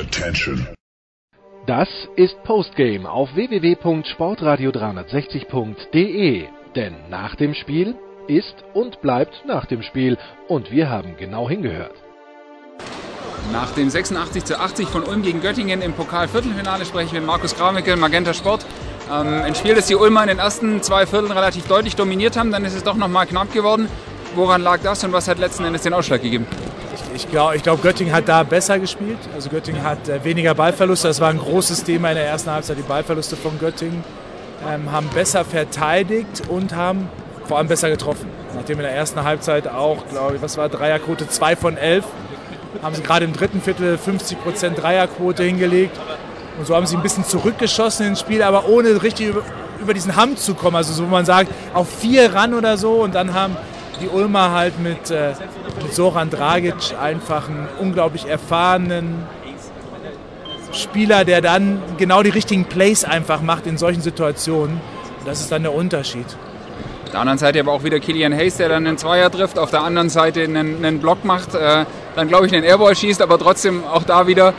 Attention. Das ist Postgame auf www.sportradio360.de. Denn nach dem Spiel ist und bleibt nach dem Spiel. Und wir haben genau hingehört. Nach dem 86 zu 80 von Ulm gegen Göttingen im Pokal-Viertelfinale spreche ich mit Markus Kramickel, Magenta Sport. Ähm, ein Spiel, das die Ulmer in den ersten zwei Vierteln relativ deutlich dominiert haben, dann ist es doch nochmal knapp geworden. Woran lag das und was hat letzten Endes den Ausschlag gegeben? Ich, glaube, ich glaub, Göttingen hat da besser gespielt. Also Göttingen hat äh, weniger Ballverluste. Das war ein großes Thema in der ersten Halbzeit, die Ballverluste von Göttingen. Ähm, haben besser verteidigt und haben vor allem besser getroffen. Nachdem in der ersten Halbzeit auch, glaube ich, was war Dreierquote 2 von 11, haben sie gerade im dritten Viertel 50% Dreierquote hingelegt. Und so haben sie ein bisschen zurückgeschossen ins Spiel, aber ohne richtig über, über diesen Hamm zu kommen. Also so, wo man sagt, auf vier ran oder so. Und dann haben die Ulmer halt mit, äh, mit Soran Dragic einfach einen unglaublich erfahrenen Spieler, der dann genau die richtigen Plays einfach macht in solchen Situationen. Das ist dann der Unterschied. Auf der anderen Seite aber auch wieder Killian Hayes, der dann einen Zweier trifft, auf der anderen Seite einen, einen Block macht, äh, dann glaube ich einen Airball schießt, aber trotzdem auch da wieder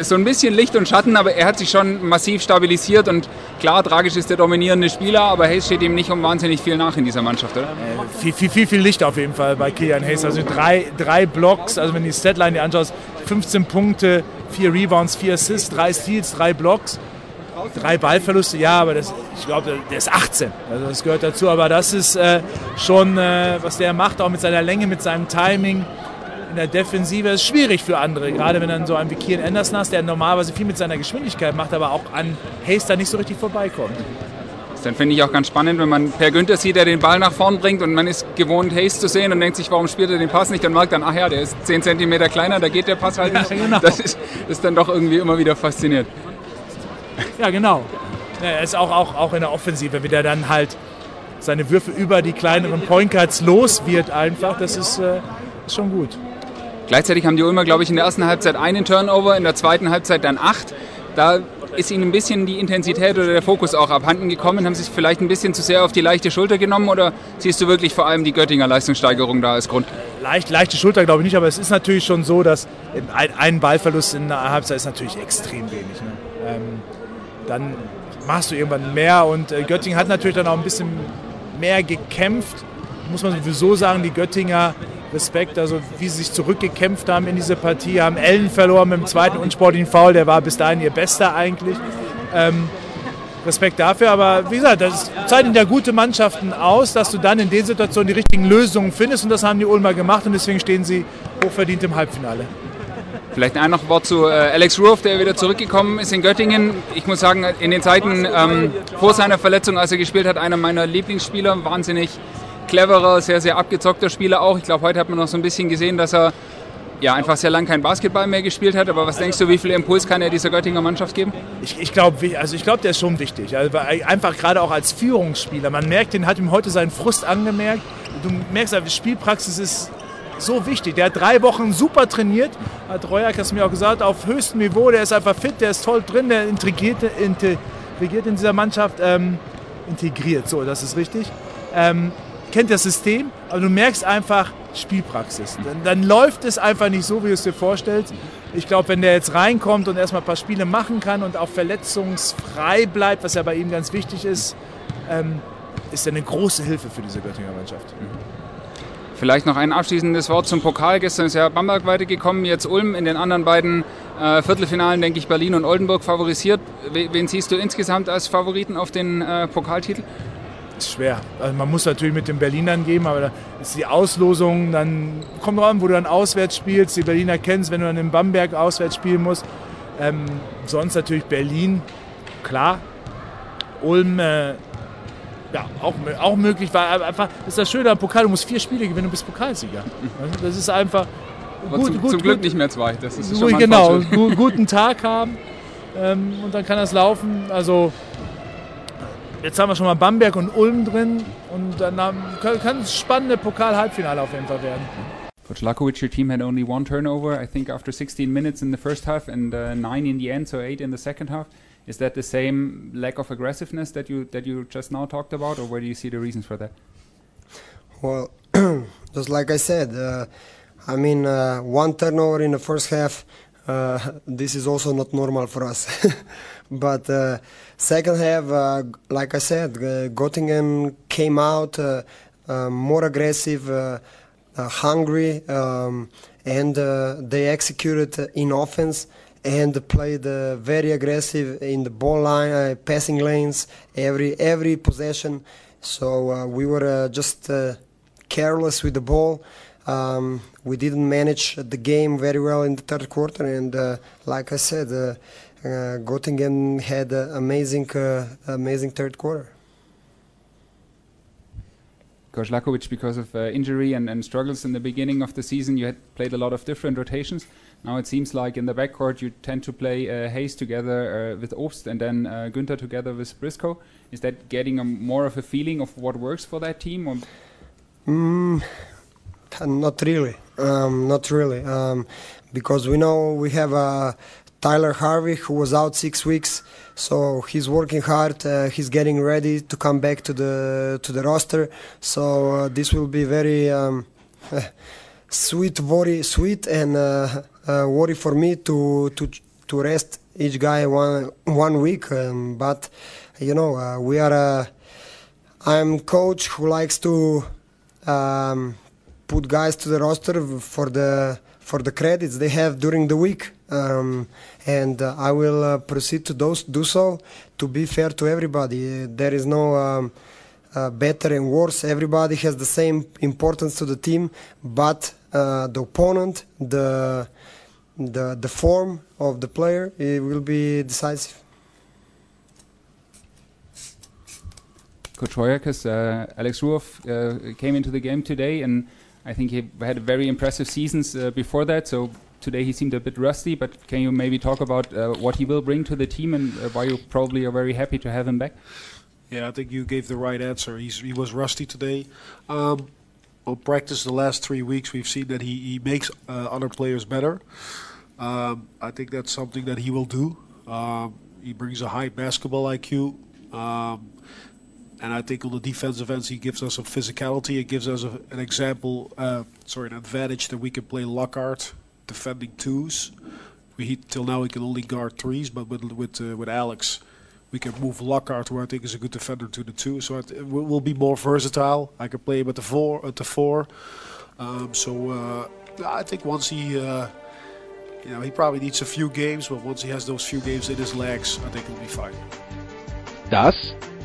so ein bisschen Licht und Schatten, aber er hat sich schon massiv stabilisiert und klar, tragisch ist der dominierende Spieler, aber Hayes steht ihm nicht um wahnsinnig viel nach in dieser Mannschaft, oder? Äh, viel, viel, viel, viel Licht auf jeden Fall bei Killian Hayes. Also drei, drei Blocks, also wenn du die Statline dir anschaust, 15 Punkte, vier Rebounds, vier Assists, drei Steals, drei Blocks. Drei Ballverluste, ja, aber das, ich glaube, der ist 18. Also das gehört dazu. Aber das ist äh, schon, äh, was der macht, auch mit seiner Länge, mit seinem Timing in der Defensive. Ist schwierig für andere, gerade wenn dann so ein wie Kian Anderson hast, der normalerweise viel mit seiner Geschwindigkeit macht, aber auch an Hayes da nicht so richtig vorbeikommt. Dann finde ich auch ganz spannend, wenn man Per Günther sieht, der den Ball nach vorn bringt und man ist gewohnt, Hayes zu sehen und denkt sich, warum spielt er den Pass nicht? Dann merkt dann, ach ja, der ist 10 cm kleiner, da geht der Pass halt nicht. Ja, genau. Das ist, ist dann doch irgendwie immer wieder fasziniert. Ja, genau. Er ist auch, auch, auch in der Offensive, wie der dann halt seine Würfe über die kleineren Point Guards los wird einfach. Das ist, äh, ist schon gut. Gleichzeitig haben die Ulmer, glaube ich, in der ersten Halbzeit einen Turnover, in der zweiten Halbzeit dann acht. Da ist ihnen ein bisschen die Intensität oder der Fokus auch abhanden gekommen. Haben sie es vielleicht ein bisschen zu sehr auf die leichte Schulter genommen oder siehst du wirklich vor allem die Göttinger Leistungssteigerung da als Grund? Leicht, leichte Schulter glaube ich nicht, aber es ist natürlich schon so, dass ein, ein Ballverlust in der Halbzeit ist natürlich extrem wenig. Ne? Ähm, dann machst du irgendwann mehr und äh, Göttingen hat natürlich dann auch ein bisschen mehr gekämpft. Muss man sowieso sagen, die Göttinger Respekt, also wie sie sich zurückgekämpft haben in diese Partie, haben Ellen verloren mit dem zweiten unsportlichen Foul, der war bis dahin ihr bester eigentlich. Ähm, Respekt dafür, aber wie gesagt, das zeichnen ja gute Mannschaften aus, dass du dann in den Situationen die richtigen Lösungen findest und das haben die Ulmer gemacht und deswegen stehen sie hochverdient im Halbfinale. Vielleicht ein noch Wort zu äh, Alex Ruoff, der wieder zurückgekommen ist in Göttingen. Ich muss sagen, in den Zeiten ähm, vor seiner Verletzung, als er gespielt hat, einer meiner Lieblingsspieler, wahnsinnig cleverer, sehr, sehr abgezockter Spieler auch. Ich glaube, heute hat man noch so ein bisschen gesehen, dass er ja, einfach sehr lange kein Basketball mehr gespielt hat. Aber was denkst du, wie viel Impuls kann er dieser Göttinger Mannschaft geben? Ich, ich glaube, also glaub, der ist schon wichtig. Also einfach gerade auch als Führungsspieler. Man merkt, den hat ihm heute seinen Frust angemerkt. Du merkst, die Spielpraxis ist so wichtig. Der hat drei Wochen super trainiert, hat Reuerk das mir auch gesagt, auf höchstem Niveau. Der ist einfach fit, der ist toll drin, der integriert, integriert in dieser Mannschaft. Ähm, integriert, so, das ist richtig. Ähm, kennt das System, aber du merkst einfach Spielpraxis. Dann, dann läuft es einfach nicht so, wie du es dir vorstellst. Ich glaube, wenn der jetzt reinkommt und erstmal ein paar Spiele machen kann und auch verletzungsfrei bleibt, was ja bei ihm ganz wichtig ist, ähm, ist er eine große Hilfe für diese Göttinger Mannschaft. Mhm. Vielleicht noch ein abschließendes Wort zum Pokal. Gestern ist ja Bamberg weitergekommen, jetzt Ulm. In den anderen beiden äh, Viertelfinalen, denke ich, Berlin und Oldenburg favorisiert. Wen siehst du insgesamt als Favoriten auf den äh, Pokaltitel? Ist schwer. Also man muss natürlich mit den Berlinern geben, aber da ist die Auslosung, dann kommt drauf an, wo du dann auswärts spielst. Die Berliner kennst, wenn du dann in Bamberg auswärts spielen musst. Ähm, sonst natürlich Berlin, klar. Ulm, äh, ja, auch, auch möglich, weil einfach, das ist das Schöne am Pokal, du musst vier Spiele gewinnen, du bist Pokalsieger. Das ist einfach. gut, zum, gut, zum Glück gut, nicht mehr zwei. Das ist schon genau, guten Tag haben ähm, und dann kann das laufen. Also jetzt haben wir schon mal Bamberg und Ulm drin und dann kann es spannende Pokal-Halbfinale auf jeden Fall werden. Coach Lakovic, your team had only one turnover, I think, after 16 minutes in the first half and uh, nine in the end, so eight in the second half. Is that the same lack of aggressiveness that you that you just now talked about, or where do you see the reasons for that? Well, just like I said, uh, I mean, uh, one turnover in the first half this is also not normal for us. but uh, second half, uh, like I said, uh, Göttingen came out uh, uh, more aggressive, uh, uh, hungry, um, and uh, they executed in offense and played uh, very aggressive in the ball line, uh, passing lanes, every every possession. So uh, we were uh, just uh, careless with the ball. Um, we didn't manage the game very well in the third quarter, and uh, like I said, uh, uh, Göttingen had an amazing, uh, amazing third quarter. Coach Lakovic, because of uh, injury and, and struggles in the beginning of the season, you had played a lot of different rotations. Now it seems like in the backcourt you tend to play uh, Hayes together uh, with Obst and then uh, Günther together with Briscoe. Is that getting a, more of a feeling of what works for that team? Or Mm, not really. Um, not really. Um, because we know we have uh, Tyler Harvey who was out six weeks, so he's working hard. Uh, he's getting ready to come back to the to the roster. So uh, this will be very um, sweet, worry, sweet and uh, uh, worry for me to to to rest each guy one one week. Um, but you know uh, we are. I'm coach who likes to um, put guys to the roster for the for the credits they have during the week, um, and uh, I will uh, proceed to those, do so to be fair to everybody. Uh, there is no um, uh, better and worse. Everybody has the same importance to the team, but uh, the opponent, the the the form of the player, it will be decisive. Coach Hoyerkes, uh, Alex Ruoff uh, came into the game today, and I think he had very impressive seasons uh, before that. So today he seemed a bit rusty, but can you maybe talk about uh, what he will bring to the team and uh, why you probably are very happy to have him back? Yeah, I think you gave the right answer. He's, he was rusty today. Um, on practice the last three weeks, we've seen that he, he makes uh, other players better. Um, I think that's something that he will do. Um, he brings a high basketball IQ. Um, and I think on the defensive ends, he gives us some physicality. It gives us a, an example, uh, sorry, an advantage that we can play Lockhart defending twos. We till now we can only guard threes, but with with uh, with Alex, we can move Lockhart, who I think is a good defender, to the two. So it, it will be more versatile. I can play him at the four. At the four. Um, so uh, I think once he, uh, you know, he probably needs a few games, but once he has those few games in his legs, I think he'll be fine. Das